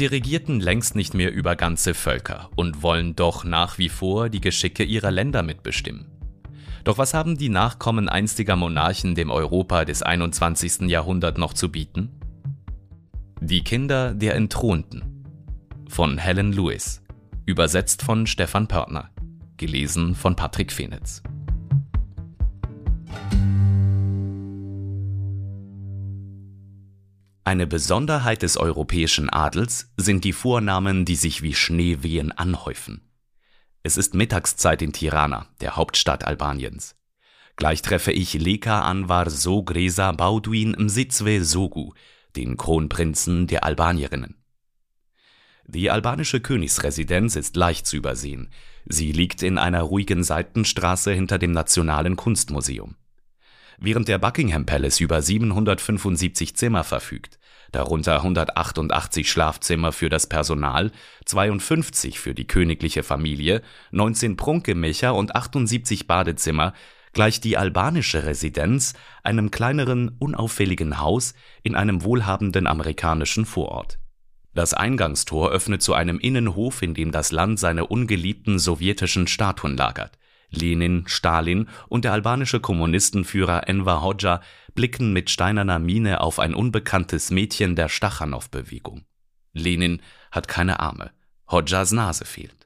Sie regierten längst nicht mehr über ganze Völker und wollen doch nach wie vor die Geschicke ihrer Länder mitbestimmen. Doch was haben die Nachkommen einstiger Monarchen dem Europa des 21. Jahrhunderts noch zu bieten? Die Kinder der Entthronten von Helen Lewis, übersetzt von Stefan Pörtner, gelesen von Patrick Fenitz. Eine Besonderheit des europäischen Adels sind die Vornamen, die sich wie Schneewehen anhäufen. Es ist Mittagszeit in Tirana, der Hauptstadt Albaniens. Gleich treffe ich Leka Anwar Sogresa Baudouin Msizwe Sogu, den Kronprinzen der Albanierinnen. Die albanische Königsresidenz ist leicht zu übersehen. Sie liegt in einer ruhigen Seitenstraße hinter dem Nationalen Kunstmuseum. Während der Buckingham Palace über 775 Zimmer verfügt, darunter 188 Schlafzimmer für das Personal, 52 für die königliche Familie, 19 Prunkgemächer und 78 Badezimmer, gleicht die albanische Residenz einem kleineren, unauffälligen Haus in einem wohlhabenden amerikanischen Vorort. Das Eingangstor öffnet zu einem Innenhof, in dem das Land seine ungeliebten sowjetischen Statuen lagert. Lenin, Stalin und der albanische Kommunistenführer Enver Hoxha blicken mit steinerner Miene auf ein unbekanntes Mädchen der Stachanow-Bewegung. Lenin hat keine Arme, Hoxhas Nase fehlt.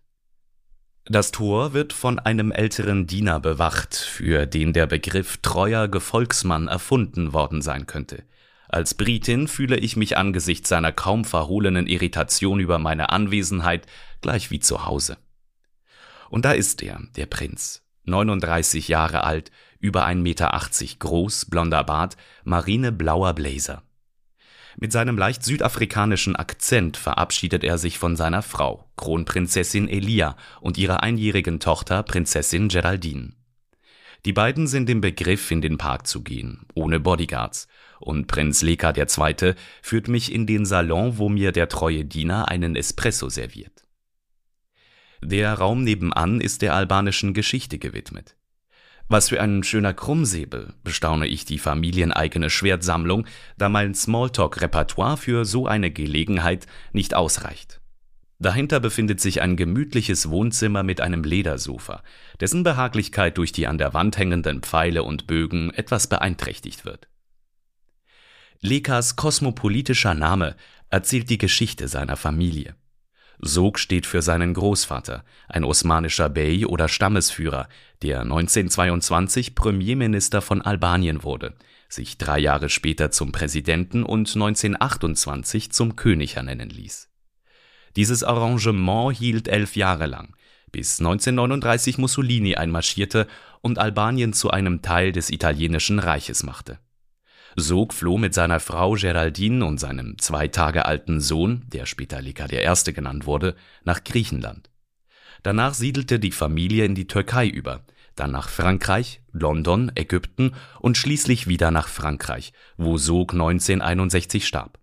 Das Tor wird von einem älteren Diener bewacht, für den der Begriff treuer Gefolgsmann erfunden worden sein könnte. Als Britin fühle ich mich angesichts seiner kaum verhohlenen Irritation über meine Anwesenheit gleich wie zu Hause. Und da ist er, der Prinz. 39 Jahre alt, über 1,80 Meter groß, blonder Bart, marineblauer Blazer. Mit seinem leicht südafrikanischen Akzent verabschiedet er sich von seiner Frau, Kronprinzessin Elia, und ihrer einjährigen Tochter, Prinzessin Geraldine. Die beiden sind im Begriff, in den Park zu gehen, ohne Bodyguards, und Prinz Leka II. führt mich in den Salon, wo mir der treue Diener einen Espresso serviert. Der Raum nebenan ist der albanischen Geschichte gewidmet. Was für ein schöner Krummsäbel, bestaune ich die familieneigene Schwertsammlung, da mein Smalltalk-Repertoire für so eine Gelegenheit nicht ausreicht. Dahinter befindet sich ein gemütliches Wohnzimmer mit einem Ledersofa, dessen Behaglichkeit durch die an der Wand hängenden Pfeile und Bögen etwas beeinträchtigt wird. Lekas kosmopolitischer Name erzählt die Geschichte seiner Familie. Sog steht für seinen Großvater, ein osmanischer Bey oder Stammesführer, der 1922 Premierminister von Albanien wurde, sich drei Jahre später zum Präsidenten und 1928 zum König ernennen ließ. Dieses Arrangement hielt elf Jahre lang, bis 1939 Mussolini einmarschierte und Albanien zu einem Teil des italienischen Reiches machte Sog floh mit seiner Frau Geraldine und seinem zwei Tage alten Sohn, der später Leka I. genannt wurde, nach Griechenland. Danach siedelte die Familie in die Türkei über, dann nach Frankreich, London, Ägypten und schließlich wieder nach Frankreich, wo Sog 1961 starb.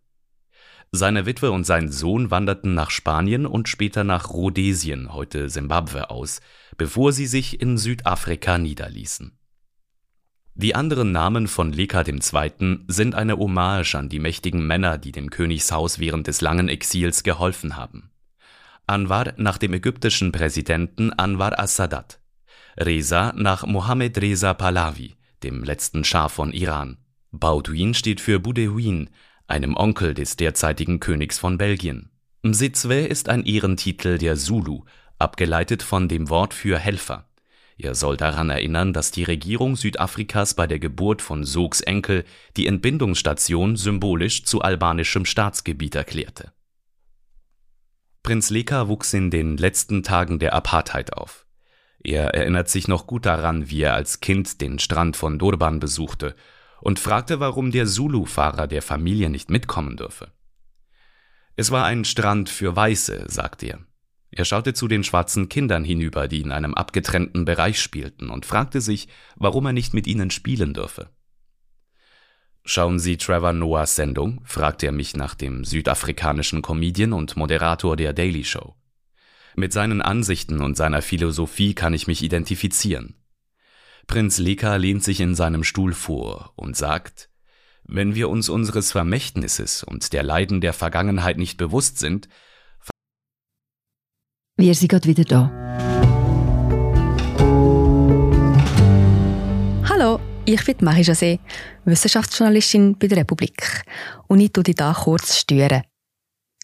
Seine Witwe und sein Sohn wanderten nach Spanien und später nach Rhodesien, heute Simbabwe, aus, bevor sie sich in Südafrika niederließen die anderen Namen von Leka II. sind eine Hommage an die mächtigen Männer, die dem Königshaus während des langen Exils geholfen haben. Anwar nach dem ägyptischen Präsidenten Anwar as-Sadat, Reza nach Mohammed Reza Pahlavi, dem letzten Schah von Iran. Baudouin steht für Boudewin, einem Onkel des derzeitigen Königs von Belgien. Msizwe ist ein Ehrentitel der Zulu, abgeleitet von dem Wort für Helfer. Er soll daran erinnern, dass die Regierung Südafrikas bei der Geburt von Sogs Enkel die Entbindungsstation symbolisch zu albanischem Staatsgebiet erklärte. Prinz Leka wuchs in den letzten Tagen der Apartheid auf. Er erinnert sich noch gut daran, wie er als Kind den Strand von Durban besuchte und fragte, warum der Zulu-Fahrer der Familie nicht mitkommen dürfe. Es war ein Strand für Weiße, sagt er. Er schaute zu den schwarzen Kindern hinüber, die in einem abgetrennten Bereich spielten, und fragte sich, warum er nicht mit ihnen spielen dürfe. Schauen Sie Trevor Noahs Sendung? fragte er mich nach dem südafrikanischen Comedian und Moderator der Daily Show. Mit seinen Ansichten und seiner Philosophie kann ich mich identifizieren. Prinz Leka lehnt sich in seinem Stuhl vor und sagt, wenn wir uns unseres Vermächtnisses und der Leiden der Vergangenheit nicht bewusst sind, wir sind gerade wieder da. Hallo, ich bin Marie José, Wissenschaftsjournalistin bei der Republik. Und ich tue dich hier kurz stören.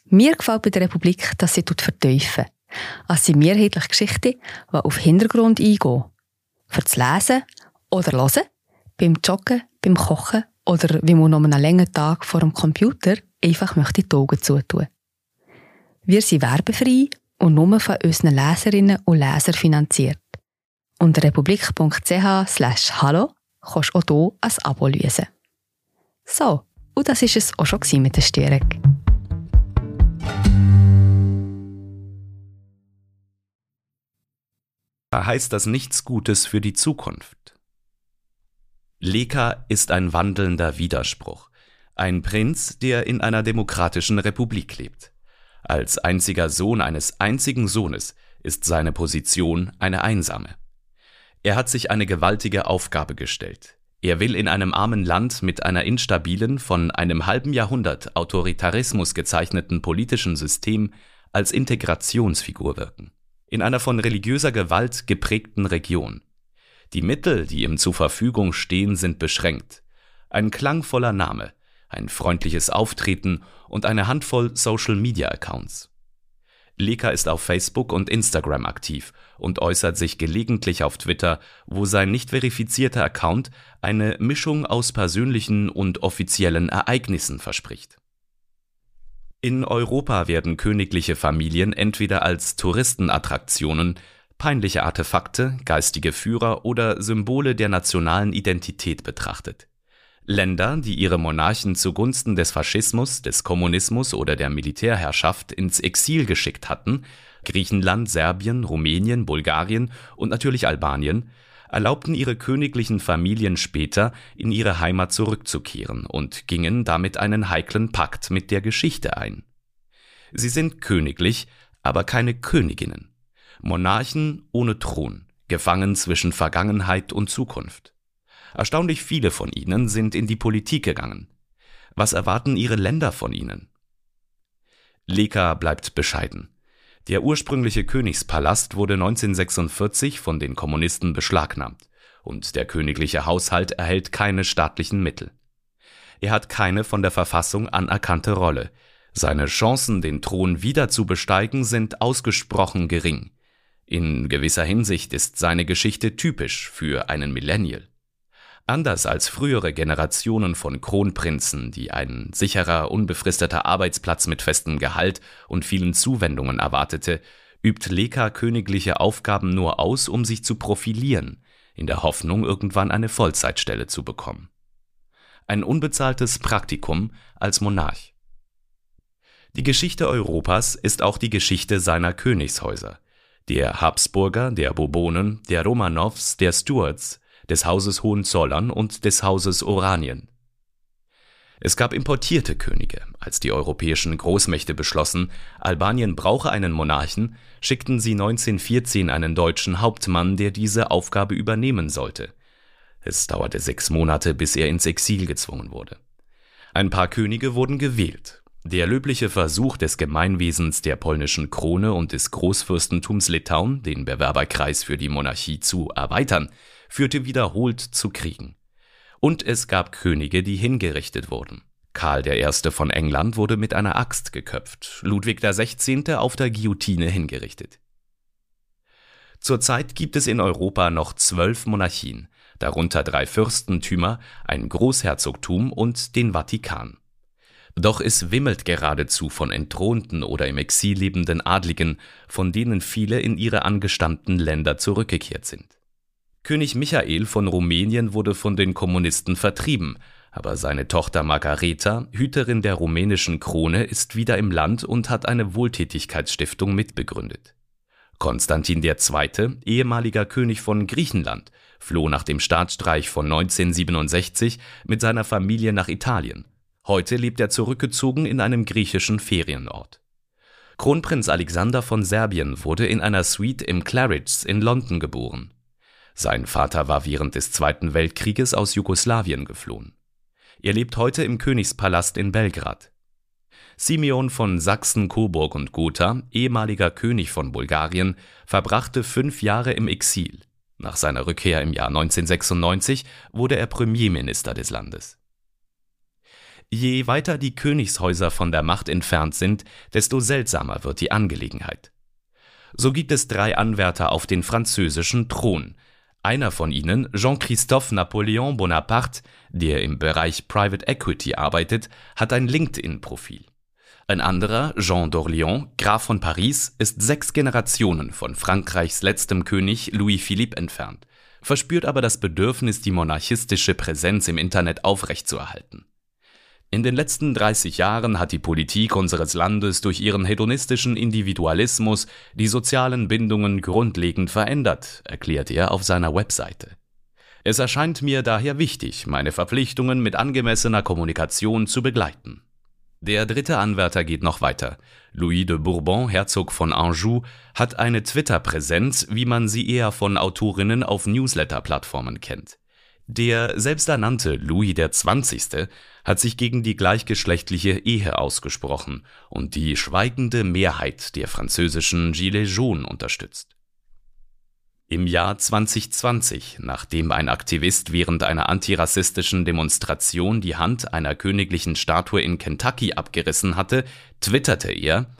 Mir gefällt bei der Republik, dass sie vertiefen. Es sind mehrheitliche Geschichten, die auf Hintergrund eingehen. Für das Lesen oder Hören, beim Joggen, beim Kochen oder wie man noch einen langen Tag vor dem Computer einfach möchte die Augen zutun. Wir sind werbefrei und nur von unseren Leserinnen und Lesern finanziert. Unter republik.ch slash hallo kannst du auch hier ein Abo lösen. So, und das war es auch schon mit der Störung. heißt das nichts Gutes für die Zukunft. Leka ist ein wandelnder Widerspruch, ein Prinz, der in einer demokratischen Republik lebt. Als einziger Sohn eines einzigen Sohnes ist seine Position eine einsame. Er hat sich eine gewaltige Aufgabe gestellt. Er will in einem armen Land mit einer instabilen, von einem halben Jahrhundert Autoritarismus gezeichneten politischen System als Integrationsfigur wirken. In einer von religiöser Gewalt geprägten Region. Die Mittel, die ihm zur Verfügung stehen, sind beschränkt. Ein klangvoller Name, ein freundliches Auftreten und eine Handvoll Social-Media-Accounts. Leka ist auf Facebook und Instagram aktiv und äußert sich gelegentlich auf Twitter, wo sein nicht verifizierter Account eine Mischung aus persönlichen und offiziellen Ereignissen verspricht. In Europa werden königliche Familien entweder als Touristenattraktionen, peinliche Artefakte, geistige Führer oder Symbole der nationalen Identität betrachtet. Länder, die ihre Monarchen zugunsten des Faschismus, des Kommunismus oder der Militärherrschaft ins Exil geschickt hatten, Griechenland, Serbien, Rumänien, Bulgarien und natürlich Albanien, erlaubten ihre königlichen Familien später, in ihre Heimat zurückzukehren und gingen damit einen heiklen Pakt mit der Geschichte ein. Sie sind königlich, aber keine Königinnen. Monarchen ohne Thron, gefangen zwischen Vergangenheit und Zukunft. Erstaunlich viele von ihnen sind in die Politik gegangen. Was erwarten ihre Länder von ihnen? Leka bleibt bescheiden. Der ursprüngliche Königspalast wurde 1946 von den Kommunisten beschlagnahmt und der königliche Haushalt erhält keine staatlichen Mittel. Er hat keine von der Verfassung anerkannte Rolle. Seine Chancen, den Thron wieder zu besteigen, sind ausgesprochen gering. In gewisser Hinsicht ist seine Geschichte typisch für einen Millennial. Anders als frühere Generationen von Kronprinzen, die ein sicherer, unbefristeter Arbeitsplatz mit festem Gehalt und vielen Zuwendungen erwartete, übt Leka königliche Aufgaben nur aus, um sich zu profilieren, in der Hoffnung, irgendwann eine Vollzeitstelle zu bekommen. Ein unbezahltes Praktikum als Monarch. Die Geschichte Europas ist auch die Geschichte seiner Königshäuser, der Habsburger, der Bourbonen, der Romanows, der Stuarts, des Hauses Hohenzollern und des Hauses Oranien. Es gab importierte Könige. Als die europäischen Großmächte beschlossen, Albanien brauche einen Monarchen, schickten sie 1914 einen deutschen Hauptmann, der diese Aufgabe übernehmen sollte. Es dauerte sechs Monate, bis er ins Exil gezwungen wurde. Ein paar Könige wurden gewählt. Der löbliche Versuch des Gemeinwesens der polnischen Krone und des Großfürstentums Litauen, den Bewerberkreis für die Monarchie zu erweitern, führte wiederholt zu Kriegen. Und es gab Könige, die hingerichtet wurden. Karl I. von England wurde mit einer Axt geköpft, Ludwig XVI. auf der Guillotine hingerichtet. Zurzeit gibt es in Europa noch zwölf Monarchien, darunter drei Fürstentümer, ein Großherzogtum und den Vatikan. Doch es wimmelt geradezu von entthronten oder im Exil lebenden Adligen, von denen viele in ihre angestammten Länder zurückgekehrt sind. König Michael von Rumänien wurde von den Kommunisten vertrieben, aber seine Tochter Margareta, Hüterin der rumänischen Krone, ist wieder im Land und hat eine Wohltätigkeitsstiftung mitbegründet. Konstantin II., ehemaliger König von Griechenland, floh nach dem Staatsstreich von 1967 mit seiner Familie nach Italien. Heute lebt er zurückgezogen in einem griechischen Ferienort. Kronprinz Alexander von Serbien wurde in einer Suite im Claridge's in London geboren. Sein Vater war während des Zweiten Weltkrieges aus Jugoslawien geflohen. Er lebt heute im Königspalast in Belgrad. Simeon von Sachsen, Coburg und Gotha, ehemaliger König von Bulgarien, verbrachte fünf Jahre im Exil. Nach seiner Rückkehr im Jahr 1996 wurde er Premierminister des Landes. Je weiter die Königshäuser von der Macht entfernt sind, desto seltsamer wird die Angelegenheit. So gibt es drei Anwärter auf den französischen Thron. Einer von ihnen, Jean-Christophe Napoléon Bonaparte, der im Bereich Private Equity arbeitet, hat ein LinkedIn-Profil. Ein anderer, Jean d'Orléans, Graf von Paris, ist sechs Generationen von Frankreichs letztem König Louis Philippe entfernt, verspürt aber das Bedürfnis, die monarchistische Präsenz im Internet aufrechtzuerhalten. In den letzten 30 Jahren hat die Politik unseres Landes durch ihren hedonistischen Individualismus die sozialen Bindungen grundlegend verändert, erklärt er auf seiner Webseite. Es erscheint mir daher wichtig, meine Verpflichtungen mit angemessener Kommunikation zu begleiten. Der dritte Anwärter geht noch weiter. Louis de Bourbon, Herzog von Anjou, hat eine Twitter-Präsenz, wie man sie eher von Autorinnen auf Newsletter-Plattformen kennt. Der selbsternannte Louis XX. Hat sich gegen die gleichgeschlechtliche Ehe ausgesprochen und die schweigende Mehrheit der französischen Gilets jaunes unterstützt. Im Jahr 2020, nachdem ein Aktivist während einer antirassistischen Demonstration die Hand einer königlichen Statue in Kentucky abgerissen hatte, twitterte er,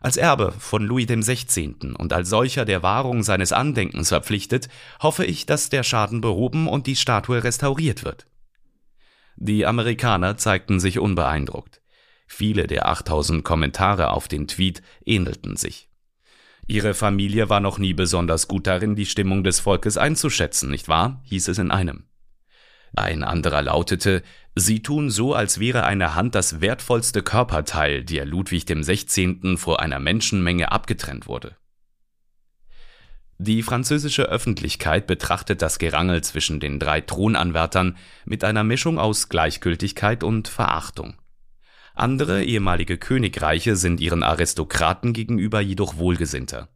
als Erbe von Louis XVI. und als solcher der Wahrung seines Andenkens verpflichtet, hoffe ich, dass der Schaden behoben und die Statue restauriert wird. Die Amerikaner zeigten sich unbeeindruckt. Viele der 8000 Kommentare auf den Tweet ähnelten sich. Ihre Familie war noch nie besonders gut darin, die Stimmung des Volkes einzuschätzen, nicht wahr? hieß es in einem. Ein anderer lautete, Sie tun so, als wäre eine Hand das wertvollste Körperteil, der Ludwig dem 16. vor einer Menschenmenge abgetrennt wurde. Die französische Öffentlichkeit betrachtet das Gerangel zwischen den drei Thronanwärtern mit einer Mischung aus Gleichgültigkeit und Verachtung. Andere ehemalige Königreiche sind ihren Aristokraten gegenüber jedoch wohlgesinnter.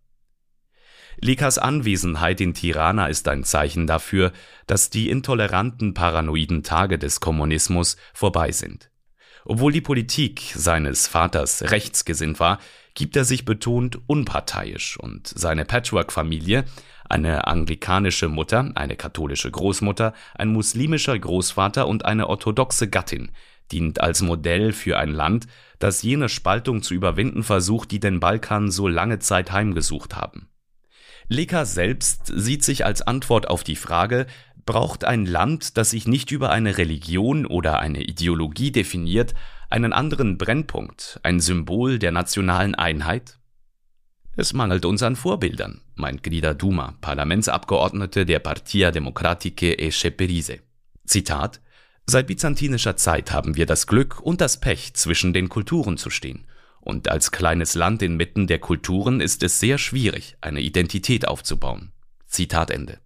Likas Anwesenheit in Tirana ist ein Zeichen dafür, dass die intoleranten paranoiden Tage des Kommunismus vorbei sind. Obwohl die Politik seines Vaters rechtsgesinnt war, gibt er sich betont unparteiisch und seine Patchwork-Familie, eine anglikanische Mutter, eine katholische Großmutter, ein muslimischer Großvater und eine orthodoxe Gattin, dient als Modell für ein Land, das jene Spaltung zu überwinden versucht, die den Balkan so lange Zeit heimgesucht haben. Leka selbst sieht sich als Antwort auf die Frage, braucht ein Land, das sich nicht über eine Religion oder eine Ideologie definiert, einen anderen Brennpunkt, ein Symbol der nationalen Einheit? Es mangelt uns an Vorbildern, meint Grida Duma, Parlamentsabgeordnete der Partia Democratiche e Ceperise. Zitat Seit byzantinischer Zeit haben wir das Glück und das Pech, zwischen den Kulturen zu stehen und als kleines Land inmitten der Kulturen ist es sehr schwierig, eine Identität aufzubauen. Zitat Ende.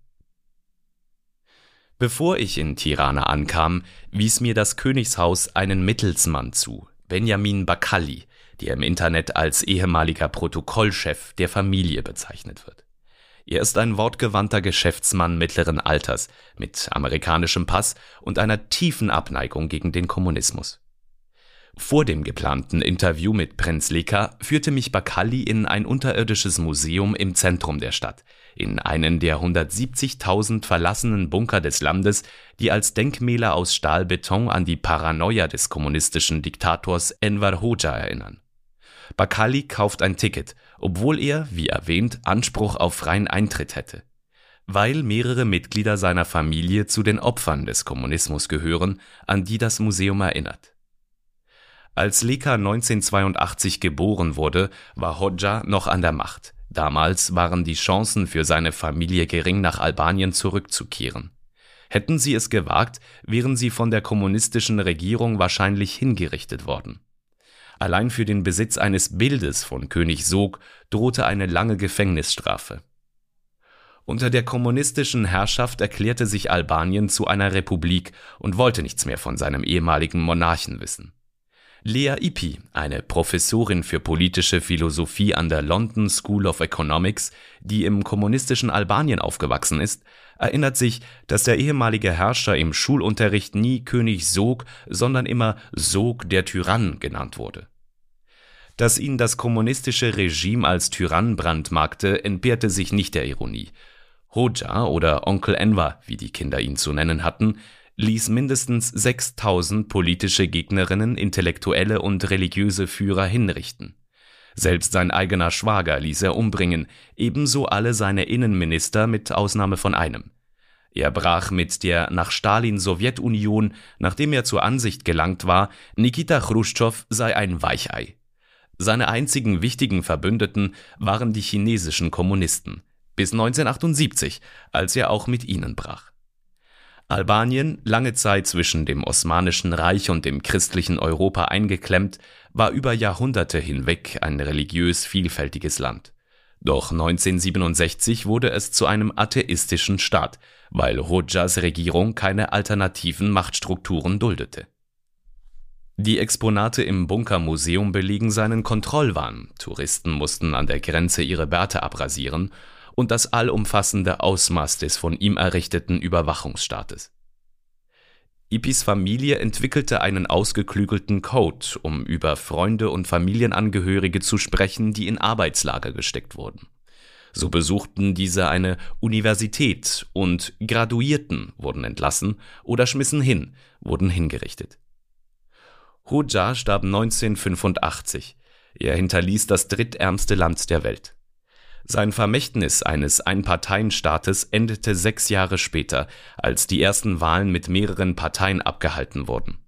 Bevor ich in Tirana ankam, wies mir das Königshaus einen Mittelsmann zu, Benjamin Bakalli, der im Internet als ehemaliger Protokollchef der Familie bezeichnet wird. Er ist ein wortgewandter Geschäftsmann mittleren Alters mit amerikanischem Pass und einer tiefen Abneigung gegen den Kommunismus. Vor dem geplanten Interview mit Prinz Leka führte mich Bakali in ein unterirdisches Museum im Zentrum der Stadt, in einen der 170.000 verlassenen Bunker des Landes, die als Denkmäler aus Stahlbeton an die Paranoia des kommunistischen Diktators Enver Hoxha erinnern. Bakali kauft ein Ticket, obwohl er, wie erwähnt, Anspruch auf freien Eintritt hätte. Weil mehrere Mitglieder seiner Familie zu den Opfern des Kommunismus gehören, an die das Museum erinnert. Als Leka 1982 geboren wurde, war Hodja noch an der Macht. Damals waren die Chancen für seine Familie gering, nach Albanien zurückzukehren. Hätten sie es gewagt, wären sie von der kommunistischen Regierung wahrscheinlich hingerichtet worden. Allein für den Besitz eines Bildes von König Sog drohte eine lange Gefängnisstrafe. Unter der kommunistischen Herrschaft erklärte sich Albanien zu einer Republik und wollte nichts mehr von seinem ehemaligen Monarchen wissen. Lea Ipi, eine Professorin für politische Philosophie an der London School of Economics, die im kommunistischen Albanien aufgewachsen ist, erinnert sich, dass der ehemalige Herrscher im Schulunterricht nie König Sog, sondern immer Sog der Tyrann genannt wurde. Dass ihn das kommunistische Regime als Tyrann brandmarkte, entbehrte sich nicht der Ironie. Hoja oder Onkel Enver, wie die Kinder ihn zu nennen hatten, ließ mindestens 6000 politische Gegnerinnen, intellektuelle und religiöse Führer hinrichten. Selbst sein eigener Schwager ließ er umbringen, ebenso alle seine Innenminister mit Ausnahme von einem. Er brach mit der nach Stalin Sowjetunion, nachdem er zur Ansicht gelangt war, Nikita Chruschtschow sei ein Weichei. Seine einzigen wichtigen Verbündeten waren die chinesischen Kommunisten, bis 1978, als er auch mit ihnen brach. Albanien, lange Zeit zwischen dem Osmanischen Reich und dem christlichen Europa eingeklemmt, war über Jahrhunderte hinweg ein religiös vielfältiges Land. Doch 1967 wurde es zu einem atheistischen Staat, weil Hodjas Regierung keine alternativen Machtstrukturen duldete. Die Exponate im Bunkermuseum belegen seinen Kontrollwahn, Touristen mussten an der Grenze ihre Bärte abrasieren und das allumfassende Ausmaß des von ihm errichteten Überwachungsstaates. Ipis Familie entwickelte einen ausgeklügelten Code, um über Freunde und Familienangehörige zu sprechen, die in Arbeitslager gesteckt wurden. So besuchten diese eine Universität und Graduierten wurden entlassen oder schmissen hin, wurden hingerichtet. Hoja starb 1985. Er hinterließ das drittärmste Land der Welt. Sein Vermächtnis eines Einparteienstaates endete sechs Jahre später, als die ersten Wahlen mit mehreren Parteien abgehalten wurden.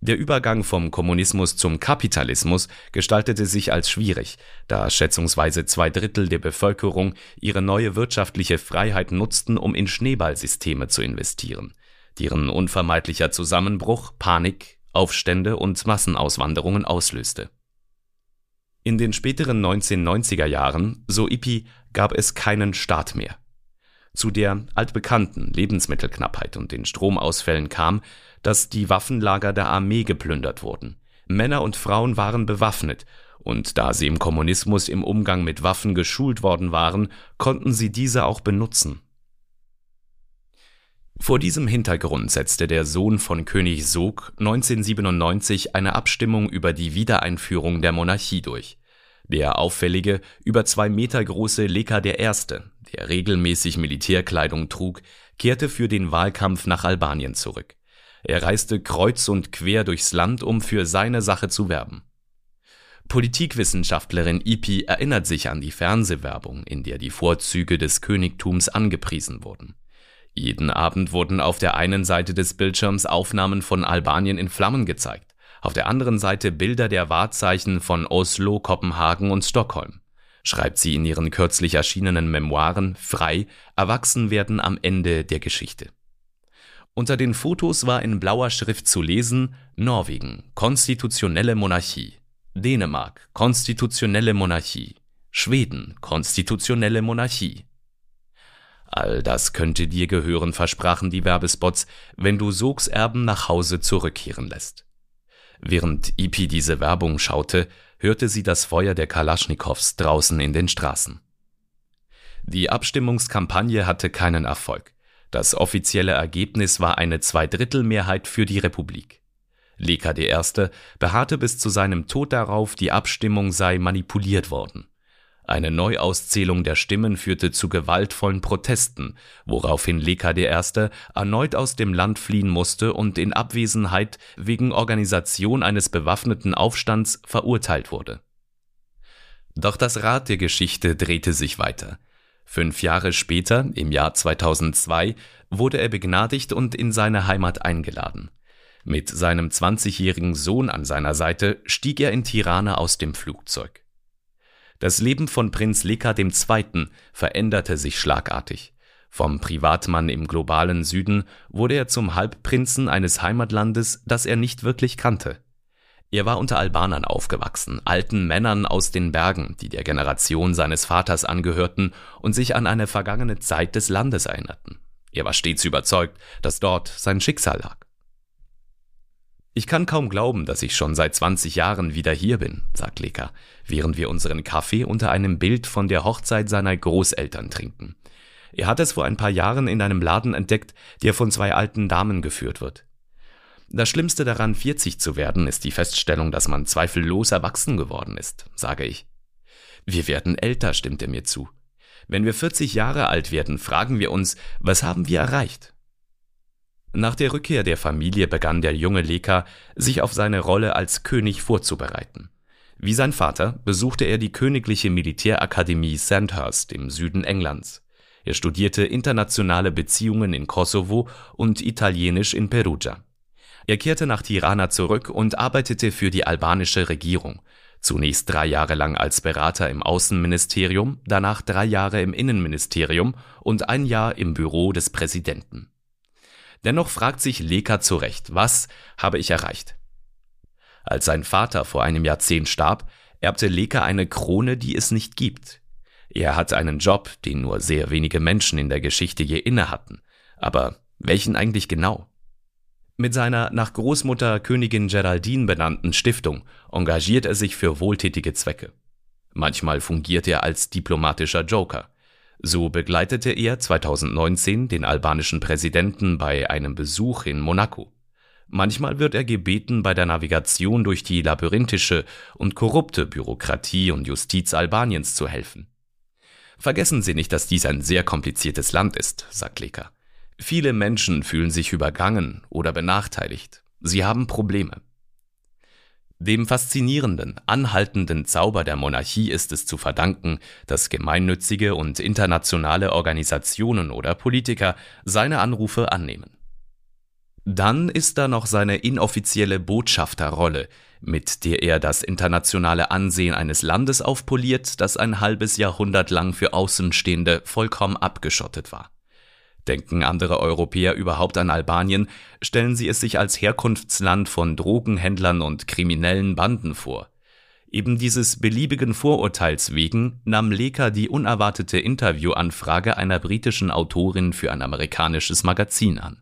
Der Übergang vom Kommunismus zum Kapitalismus gestaltete sich als schwierig, da schätzungsweise zwei Drittel der Bevölkerung ihre neue wirtschaftliche Freiheit nutzten, um in Schneeballsysteme zu investieren, deren unvermeidlicher Zusammenbruch Panik, Aufstände und Massenauswanderungen auslöste in den späteren 1990er Jahren, so Ippi, gab es keinen Staat mehr. Zu der altbekannten Lebensmittelknappheit und den Stromausfällen kam, dass die Waffenlager der Armee geplündert wurden. Männer und Frauen waren bewaffnet, und da sie im Kommunismus im Umgang mit Waffen geschult worden waren, konnten sie diese auch benutzen. Vor diesem Hintergrund setzte der Sohn von König Sog 1997 eine Abstimmung über die Wiedereinführung der Monarchie durch. Der auffällige, über zwei Meter große Leka I., der regelmäßig Militärkleidung trug, kehrte für den Wahlkampf nach Albanien zurück. Er reiste kreuz und quer durchs Land, um für seine Sache zu werben. Politikwissenschaftlerin Ipi erinnert sich an die Fernsehwerbung, in der die Vorzüge des Königtums angepriesen wurden. Jeden Abend wurden auf der einen Seite des Bildschirms Aufnahmen von Albanien in Flammen gezeigt, auf der anderen Seite Bilder der Wahrzeichen von Oslo, Kopenhagen und Stockholm. Schreibt sie in ihren kürzlich erschienenen Memoiren Frei, Erwachsenwerden am Ende der Geschichte. Unter den Fotos war in blauer Schrift zu lesen Norwegen, konstitutionelle Monarchie, Dänemark, konstitutionelle Monarchie, Schweden, konstitutionelle Monarchie, All das könnte dir gehören, versprachen die Werbespots, wenn du Sogs Erben nach Hause zurückkehren lässt. Während Ipi diese Werbung schaute, hörte sie das Feuer der Kalaschnikows draußen in den Straßen. Die Abstimmungskampagne hatte keinen Erfolg. Das offizielle Ergebnis war eine Zweidrittelmehrheit für die Republik. Leka I. beharrte bis zu seinem Tod darauf, die Abstimmung sei manipuliert worden. Eine Neuauszählung der Stimmen führte zu gewaltvollen Protesten, woraufhin Leka I. erneut aus dem Land fliehen musste und in Abwesenheit wegen Organisation eines bewaffneten Aufstands verurteilt wurde. Doch das Rad der Geschichte drehte sich weiter. Fünf Jahre später, im Jahr 2002, wurde er begnadigt und in seine Heimat eingeladen. Mit seinem 20-jährigen Sohn an seiner Seite stieg er in Tirana aus dem Flugzeug. Das Leben von Prinz Leka II. veränderte sich schlagartig. Vom Privatmann im globalen Süden wurde er zum Halbprinzen eines Heimatlandes, das er nicht wirklich kannte. Er war unter Albanern aufgewachsen, alten Männern aus den Bergen, die der Generation seines Vaters angehörten und sich an eine vergangene Zeit des Landes erinnerten. Er war stets überzeugt, dass dort sein Schicksal lag. Ich kann kaum glauben, dass ich schon seit 20 Jahren wieder hier bin, sagt Leka, während wir unseren Kaffee unter einem Bild von der Hochzeit seiner Großeltern trinken. Er hat es vor ein paar Jahren in einem Laden entdeckt, der von zwei alten Damen geführt wird. Das Schlimmste daran, 40 zu werden, ist die Feststellung, dass man zweifellos erwachsen geworden ist, sage ich. Wir werden älter, stimmt er mir zu. Wenn wir 40 Jahre alt werden, fragen wir uns, was haben wir erreicht? Nach der Rückkehr der Familie begann der junge Leka, sich auf seine Rolle als König vorzubereiten. Wie sein Vater besuchte er die Königliche Militärakademie Sandhurst im Süden Englands. Er studierte internationale Beziehungen in Kosovo und Italienisch in Perugia. Er kehrte nach Tirana zurück und arbeitete für die albanische Regierung, zunächst drei Jahre lang als Berater im Außenministerium, danach drei Jahre im Innenministerium und ein Jahr im Büro des Präsidenten. Dennoch fragt sich Leka zurecht, was habe ich erreicht? Als sein Vater vor einem Jahrzehnt starb, erbte Leka eine Krone, die es nicht gibt. Er hat einen Job, den nur sehr wenige Menschen in der Geschichte je inne hatten. Aber welchen eigentlich genau? Mit seiner nach Großmutter Königin Geraldine benannten Stiftung engagiert er sich für wohltätige Zwecke. Manchmal fungiert er als diplomatischer Joker. So begleitete er 2019 den albanischen Präsidenten bei einem Besuch in Monaco. Manchmal wird er gebeten, bei der Navigation durch die labyrinthische und korrupte Bürokratie und Justiz Albaniens zu helfen. Vergessen Sie nicht, dass dies ein sehr kompliziertes Land ist, sagt Leka. Viele Menschen fühlen sich übergangen oder benachteiligt. Sie haben Probleme. Dem faszinierenden, anhaltenden Zauber der Monarchie ist es zu verdanken, dass gemeinnützige und internationale Organisationen oder Politiker seine Anrufe annehmen. Dann ist da noch seine inoffizielle Botschafterrolle, mit der er das internationale Ansehen eines Landes aufpoliert, das ein halbes Jahrhundert lang für Außenstehende vollkommen abgeschottet war. Denken andere Europäer überhaupt an Albanien, stellen sie es sich als Herkunftsland von Drogenhändlern und kriminellen Banden vor. Eben dieses beliebigen Vorurteils wegen nahm Leka die unerwartete Interviewanfrage einer britischen Autorin für ein amerikanisches Magazin an.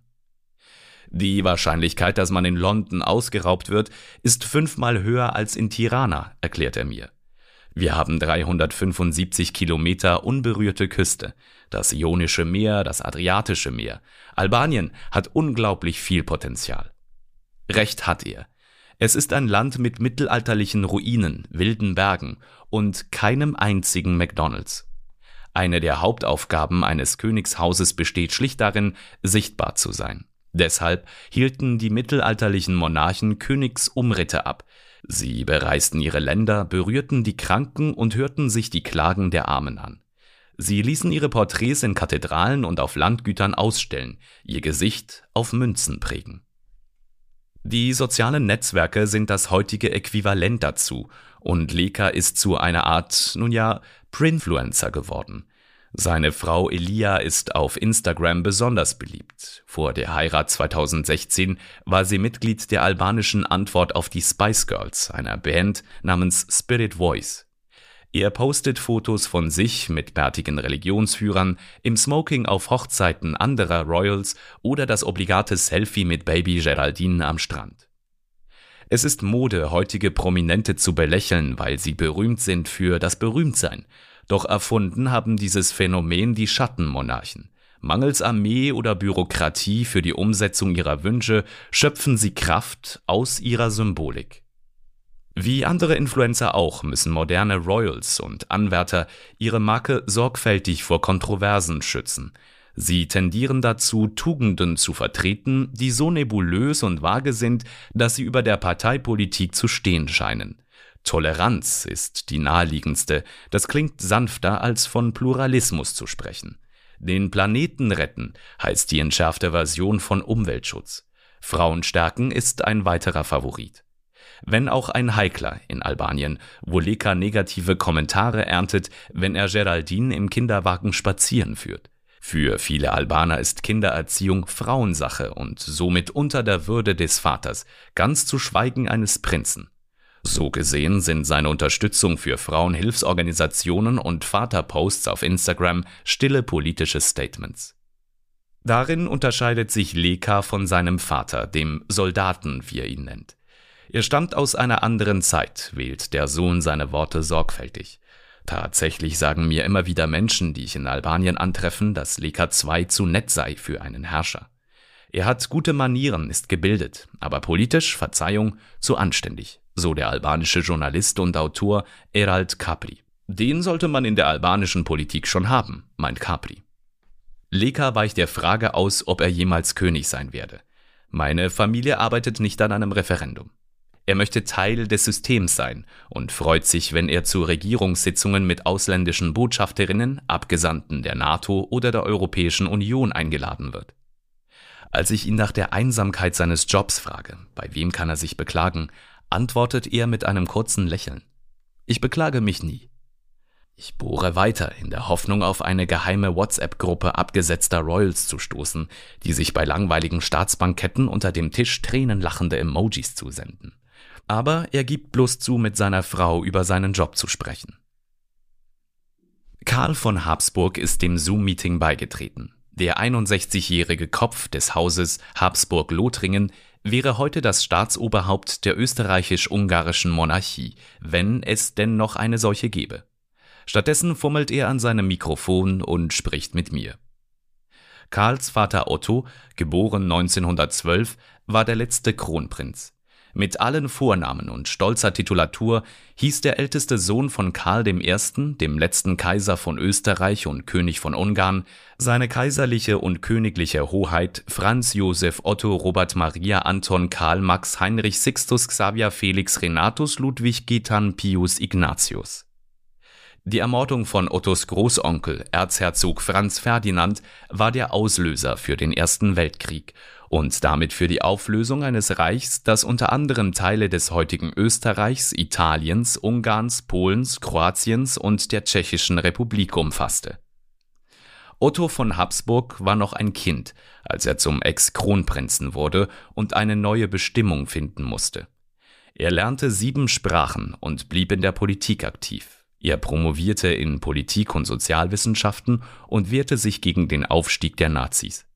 Die Wahrscheinlichkeit, dass man in London ausgeraubt wird, ist fünfmal höher als in Tirana, erklärt er mir. Wir haben 375 Kilometer unberührte Küste, das Ionische Meer, das Adriatische Meer. Albanien hat unglaublich viel Potenzial. Recht hat er. Es ist ein Land mit mittelalterlichen Ruinen, wilden Bergen und keinem einzigen McDonald's. Eine der Hauptaufgaben eines Königshauses besteht schlicht darin, sichtbar zu sein. Deshalb hielten die mittelalterlichen Monarchen Königsumritte ab. Sie bereisten ihre Länder, berührten die Kranken und hörten sich die Klagen der Armen an. Sie ließen ihre Porträts in Kathedralen und auf Landgütern ausstellen, ihr Gesicht auf Münzen prägen. Die sozialen Netzwerke sind das heutige Äquivalent dazu, und Leka ist zu einer Art, nun ja, Prinfluencer geworden. Seine Frau Elia ist auf Instagram besonders beliebt. Vor der Heirat 2016 war sie Mitglied der albanischen Antwort auf die Spice Girls, einer Band namens Spirit Voice. Er postet Fotos von sich mit bärtigen Religionsführern, im Smoking auf Hochzeiten anderer Royals oder das obligate Selfie mit Baby Geraldine am Strand. Es ist Mode, heutige Prominente zu belächeln, weil sie berühmt sind für das Berühmtsein doch erfunden haben dieses Phänomen die Schattenmonarchen. Mangels Armee oder Bürokratie für die Umsetzung ihrer Wünsche schöpfen sie Kraft aus ihrer Symbolik. Wie andere Influencer auch müssen moderne Royals und Anwärter ihre Marke sorgfältig vor Kontroversen schützen. Sie tendieren dazu, Tugenden zu vertreten, die so nebulös und vage sind, dass sie über der Parteipolitik zu stehen scheinen. Toleranz ist die naheliegendste, das klingt sanfter als von Pluralismus zu sprechen. Den Planeten retten heißt die entschärfte Version von Umweltschutz. Frauen stärken ist ein weiterer Favorit. Wenn auch ein Heikler in Albanien, wo Leka negative Kommentare erntet, wenn er Geraldine im Kinderwagen spazieren führt. Für viele Albaner ist Kindererziehung Frauensache und somit unter der Würde des Vaters, ganz zu schweigen eines Prinzen. So gesehen sind seine Unterstützung für Frauenhilfsorganisationen und Vaterposts auf Instagram stille politische Statements. Darin unterscheidet sich Leka von seinem Vater, dem Soldaten, wie er ihn nennt. Er stammt aus einer anderen Zeit, wählt der Sohn seine Worte sorgfältig. Tatsächlich sagen mir immer wieder Menschen, die ich in Albanien antreffen, dass Leka II zu nett sei für einen Herrscher. Er hat gute Manieren, ist gebildet, aber politisch, Verzeihung, zu anständig, so der albanische Journalist und Autor Erald Capri. Den sollte man in der albanischen Politik schon haben, meint Capri. Leka weicht der Frage aus, ob er jemals König sein werde. Meine Familie arbeitet nicht an einem Referendum. Er möchte Teil des Systems sein und freut sich, wenn er zu Regierungssitzungen mit ausländischen Botschafterinnen, Abgesandten der NATO oder der Europäischen Union eingeladen wird. Als ich ihn nach der Einsamkeit seines Jobs frage, bei wem kann er sich beklagen, antwortet er mit einem kurzen Lächeln. Ich beklage mich nie. Ich bohre weiter, in der Hoffnung, auf eine geheime WhatsApp-Gruppe abgesetzter Royals zu stoßen, die sich bei langweiligen Staatsbanketten unter dem Tisch tränenlachende Emojis zusenden aber er gibt bloß zu, mit seiner Frau über seinen Job zu sprechen. Karl von Habsburg ist dem Zoom-Meeting beigetreten. Der 61-jährige Kopf des Hauses Habsburg-Lothringen wäre heute das Staatsoberhaupt der österreichisch-ungarischen Monarchie, wenn es denn noch eine solche gäbe. Stattdessen fummelt er an seinem Mikrofon und spricht mit mir. Karls Vater Otto, geboren 1912, war der letzte Kronprinz. Mit allen Vornamen und stolzer Titulatur hieß der älteste Sohn von Karl I., dem letzten Kaiser von Österreich und König von Ungarn, seine kaiserliche und königliche Hoheit Franz Josef Otto Robert Maria Anton Karl Max Heinrich Sixtus Xavier Felix Renatus Ludwig Gitan Pius Ignatius. Die Ermordung von Ottos Großonkel, Erzherzog Franz Ferdinand, war der Auslöser für den Ersten Weltkrieg und damit für die Auflösung eines Reichs, das unter anderem Teile des heutigen Österreichs, Italiens, Ungarns, Polens, Kroatiens und der Tschechischen Republik umfasste. Otto von Habsburg war noch ein Kind, als er zum Ex-Kronprinzen wurde und eine neue Bestimmung finden musste. Er lernte sieben Sprachen und blieb in der Politik aktiv. Er promovierte in Politik und Sozialwissenschaften und wehrte sich gegen den Aufstieg der Nazis.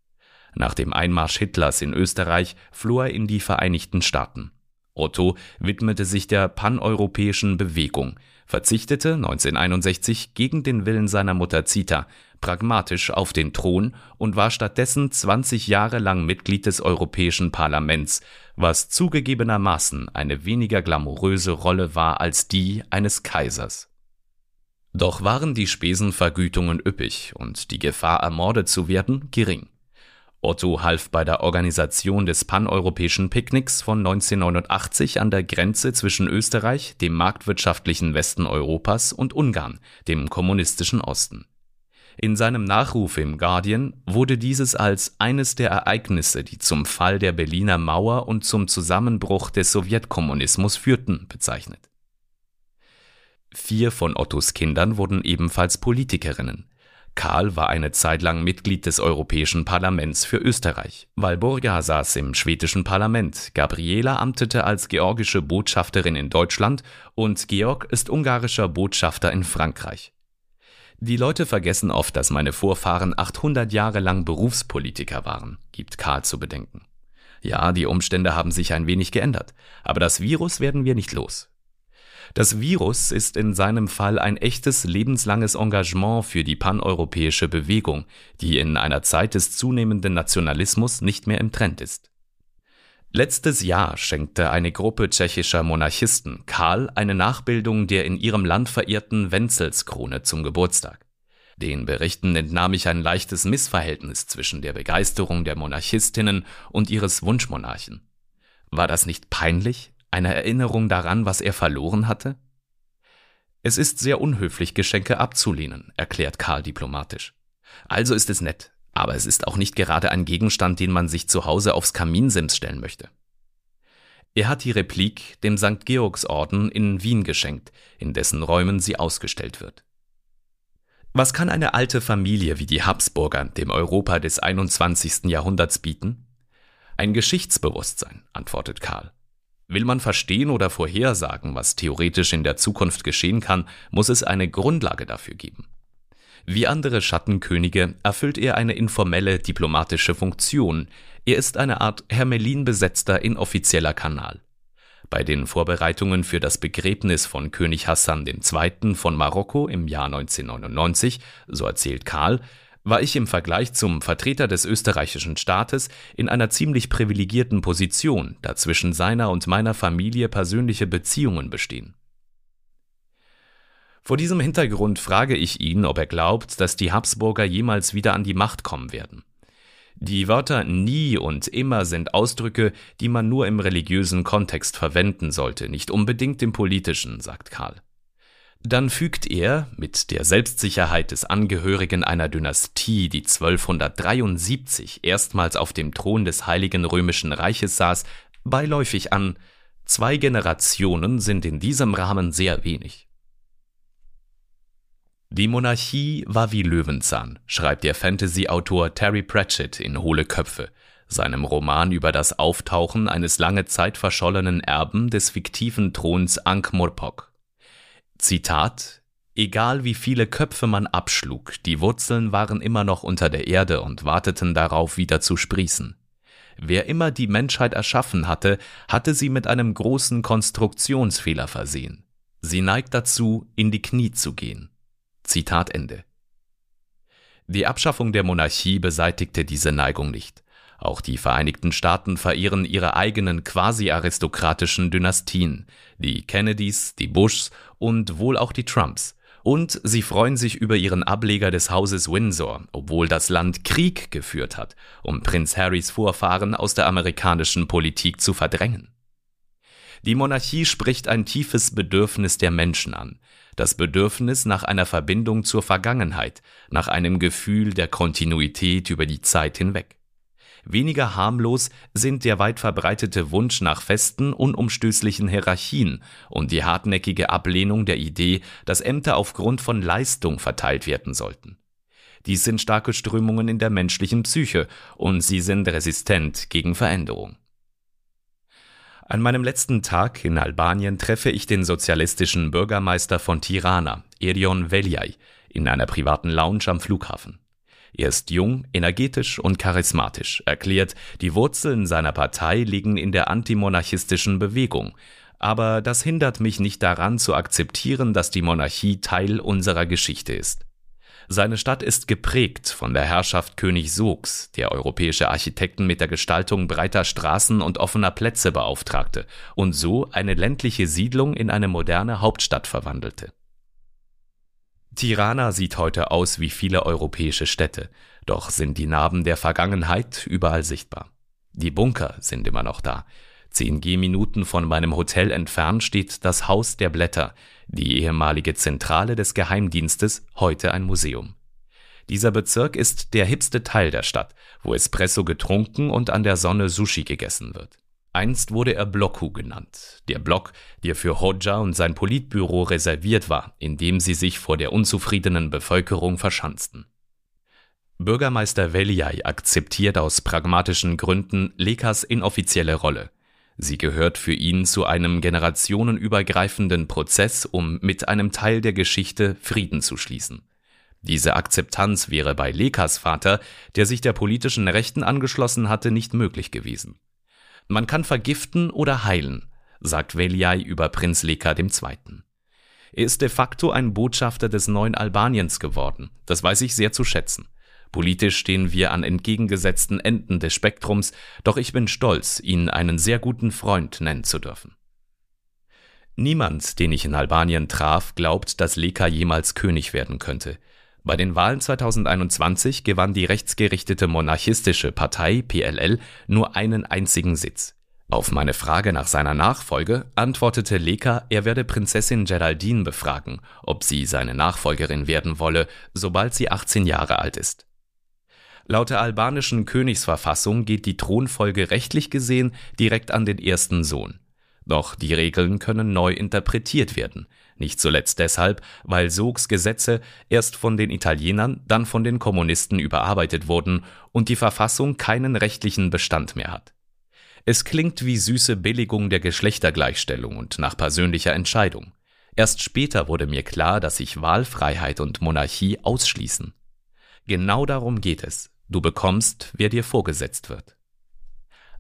Nach dem Einmarsch Hitlers in Österreich floh er in die Vereinigten Staaten. Otto widmete sich der paneuropäischen Bewegung, verzichtete 1961 gegen den Willen seiner Mutter Zita pragmatisch auf den Thron und war stattdessen 20 Jahre lang Mitglied des Europäischen Parlaments, was zugegebenermaßen eine weniger glamouröse Rolle war als die eines Kaisers. Doch waren die Spesenvergütungen üppig und die Gefahr, ermordet zu werden, gering. Otto half bei der Organisation des paneuropäischen Picknicks von 1989 an der Grenze zwischen Österreich, dem marktwirtschaftlichen Westen Europas, und Ungarn, dem kommunistischen Osten. In seinem Nachruf im Guardian wurde dieses als eines der Ereignisse, die zum Fall der Berliner Mauer und zum Zusammenbruch des Sowjetkommunismus führten, bezeichnet. Vier von Ottos Kindern wurden ebenfalls Politikerinnen. Karl war eine Zeit lang Mitglied des Europäischen Parlaments für Österreich. Walburga saß im schwedischen Parlament, Gabriela amtete als georgische Botschafterin in Deutschland und Georg ist ungarischer Botschafter in Frankreich. Die Leute vergessen oft, dass meine Vorfahren 800 Jahre lang Berufspolitiker waren, gibt Karl zu bedenken. Ja, die Umstände haben sich ein wenig geändert, aber das Virus werden wir nicht los. Das Virus ist in seinem Fall ein echtes lebenslanges Engagement für die paneuropäische Bewegung, die in einer Zeit des zunehmenden Nationalismus nicht mehr im Trend ist. Letztes Jahr schenkte eine Gruppe tschechischer Monarchisten Karl eine Nachbildung der in ihrem Land verehrten Wenzelskrone zum Geburtstag. Den Berichten entnahm ich ein leichtes Missverhältnis zwischen der Begeisterung der Monarchistinnen und ihres Wunschmonarchen. War das nicht peinlich, eine Erinnerung daran, was er verloren hatte? Es ist sehr unhöflich, Geschenke abzulehnen, erklärt Karl diplomatisch. Also ist es nett, aber es ist auch nicht gerade ein Gegenstand, den man sich zu Hause aufs Kaminsims stellen möchte. Er hat die Replik dem St. Georgsorden in Wien geschenkt, in dessen Räumen sie ausgestellt wird. Was kann eine alte Familie wie die Habsburger dem Europa des 21. Jahrhunderts bieten? Ein Geschichtsbewusstsein, antwortet Karl. Will man verstehen oder vorhersagen, was theoretisch in der Zukunft geschehen kann, muss es eine Grundlage dafür geben. Wie andere Schattenkönige erfüllt er eine informelle diplomatische Funktion. Er ist eine Art Hermelin besetzter inoffizieller Kanal. Bei den Vorbereitungen für das Begräbnis von König Hassan II. von Marokko im Jahr 1999, so erzählt Karl, war ich im Vergleich zum Vertreter des österreichischen Staates in einer ziemlich privilegierten Position, da zwischen seiner und meiner Familie persönliche Beziehungen bestehen. Vor diesem Hintergrund frage ich ihn, ob er glaubt, dass die Habsburger jemals wieder an die Macht kommen werden. Die Wörter nie und immer sind Ausdrücke, die man nur im religiösen Kontext verwenden sollte, nicht unbedingt im politischen, sagt Karl. Dann fügt er, mit der Selbstsicherheit des Angehörigen einer Dynastie, die 1273 erstmals auf dem Thron des Heiligen Römischen Reiches saß, beiläufig an, zwei Generationen sind in diesem Rahmen sehr wenig. Die Monarchie war wie Löwenzahn, schreibt der Fantasy-Autor Terry Pratchett in Hohle Köpfe, seinem Roman über das Auftauchen eines lange Zeit verschollenen Erben des fiktiven Throns Ankh-Morpok. Zitat Egal wie viele Köpfe man abschlug, die Wurzeln waren immer noch unter der Erde und warteten darauf, wieder zu sprießen. Wer immer die Menschheit erschaffen hatte, hatte sie mit einem großen Konstruktionsfehler versehen. Sie neigt dazu, in die Knie zu gehen. Zitat Ende. Die Abschaffung der Monarchie beseitigte diese Neigung nicht. Auch die Vereinigten Staaten verehren ihre eigenen quasi-aristokratischen Dynastien, die Kennedys, die Bushs und wohl auch die Trumps. Und sie freuen sich über ihren Ableger des Hauses Windsor, obwohl das Land Krieg geführt hat, um Prinz Harrys Vorfahren aus der amerikanischen Politik zu verdrängen. Die Monarchie spricht ein tiefes Bedürfnis der Menschen an, das Bedürfnis nach einer Verbindung zur Vergangenheit, nach einem Gefühl der Kontinuität über die Zeit hinweg. Weniger harmlos sind der weit verbreitete Wunsch nach festen, unumstößlichen Hierarchien und die hartnäckige Ablehnung der Idee, dass Ämter aufgrund von Leistung verteilt werden sollten. Dies sind starke Strömungen in der menschlichen Psyche und sie sind resistent gegen Veränderung. An meinem letzten Tag in Albanien treffe ich den sozialistischen Bürgermeister von Tirana, Erion Veliaj, in einer privaten Lounge am Flughafen. Er ist jung, energetisch und charismatisch, erklärt, die Wurzeln seiner Partei liegen in der antimonarchistischen Bewegung. Aber das hindert mich nicht daran zu akzeptieren, dass die Monarchie Teil unserer Geschichte ist. Seine Stadt ist geprägt von der Herrschaft König Sogs, der europäische Architekten mit der Gestaltung breiter Straßen und offener Plätze beauftragte und so eine ländliche Siedlung in eine moderne Hauptstadt verwandelte. Tirana sieht heute aus wie viele europäische Städte, doch sind die Narben der Vergangenheit überall sichtbar. Die Bunker sind immer noch da. Zehn Gehminuten von meinem Hotel entfernt steht das Haus der Blätter, die ehemalige Zentrale des Geheimdienstes, heute ein Museum. Dieser Bezirk ist der hipste Teil der Stadt, wo Espresso getrunken und an der Sonne Sushi gegessen wird. Einst wurde er Blocku genannt, der Block, der für Hodja und sein Politbüro reserviert war, in dem sie sich vor der unzufriedenen Bevölkerung verschanzten. Bürgermeister Veliaj akzeptiert aus pragmatischen Gründen Lekas inoffizielle Rolle. Sie gehört für ihn zu einem generationenübergreifenden Prozess, um mit einem Teil der Geschichte Frieden zu schließen. Diese Akzeptanz wäre bei Lekas Vater, der sich der politischen Rechten angeschlossen hatte, nicht möglich gewesen. Man kann vergiften oder heilen, sagt Veliaj über Prinz Leka II. Er ist de facto ein Botschafter des neuen Albaniens geworden. Das weiß ich sehr zu schätzen. Politisch stehen wir an entgegengesetzten Enden des Spektrums, doch ich bin stolz, ihn einen sehr guten Freund nennen zu dürfen. Niemand, den ich in Albanien traf, glaubt, dass Leka jemals König werden könnte. Bei den Wahlen 2021 gewann die rechtsgerichtete monarchistische Partei PLL nur einen einzigen Sitz. Auf meine Frage nach seiner Nachfolge antwortete Leka, er werde Prinzessin Geraldine befragen, ob sie seine Nachfolgerin werden wolle, sobald sie 18 Jahre alt ist. Laut der albanischen Königsverfassung geht die Thronfolge rechtlich gesehen direkt an den ersten Sohn. Doch die Regeln können neu interpretiert werden, nicht zuletzt deshalb, weil Sogs Gesetze erst von den Italienern, dann von den Kommunisten überarbeitet wurden und die Verfassung keinen rechtlichen Bestand mehr hat. Es klingt wie süße Billigung der Geschlechtergleichstellung und nach persönlicher Entscheidung. Erst später wurde mir klar, dass sich Wahlfreiheit und Monarchie ausschließen. Genau darum geht es. Du bekommst, wer dir vorgesetzt wird.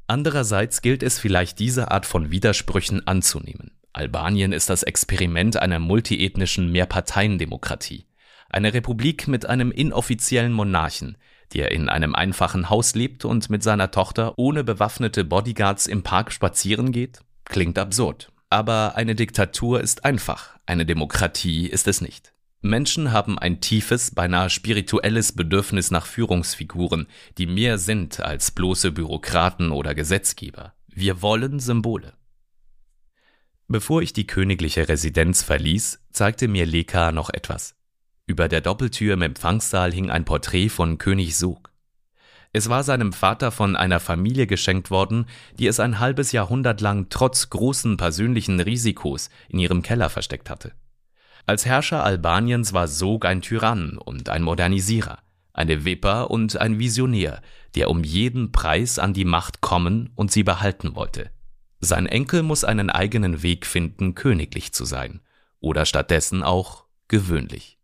Andererseits gilt es vielleicht diese Art von Widersprüchen anzunehmen. Albanien ist das Experiment einer multiethnischen Mehrparteiendemokratie. Eine Republik mit einem inoffiziellen Monarchen, der in einem einfachen Haus lebt und mit seiner Tochter ohne bewaffnete Bodyguards im Park spazieren geht? Klingt absurd. Aber eine Diktatur ist einfach, eine Demokratie ist es nicht. Menschen haben ein tiefes, beinahe spirituelles Bedürfnis nach Führungsfiguren, die mehr sind als bloße Bürokraten oder Gesetzgeber. Wir wollen Symbole. Bevor ich die königliche Residenz verließ, zeigte mir Leka noch etwas. Über der Doppeltür im Empfangssaal hing ein Porträt von König Sog. Es war seinem Vater von einer Familie geschenkt worden, die es ein halbes Jahrhundert lang trotz großen persönlichen Risikos in ihrem Keller versteckt hatte. Als Herrscher Albaniens war Sog ein Tyrann und ein Modernisierer, eine Wipper und ein Visionär, der um jeden Preis an die Macht kommen und sie behalten wollte. Sein Enkel muss einen eigenen Weg finden, königlich zu sein, oder stattdessen auch gewöhnlich.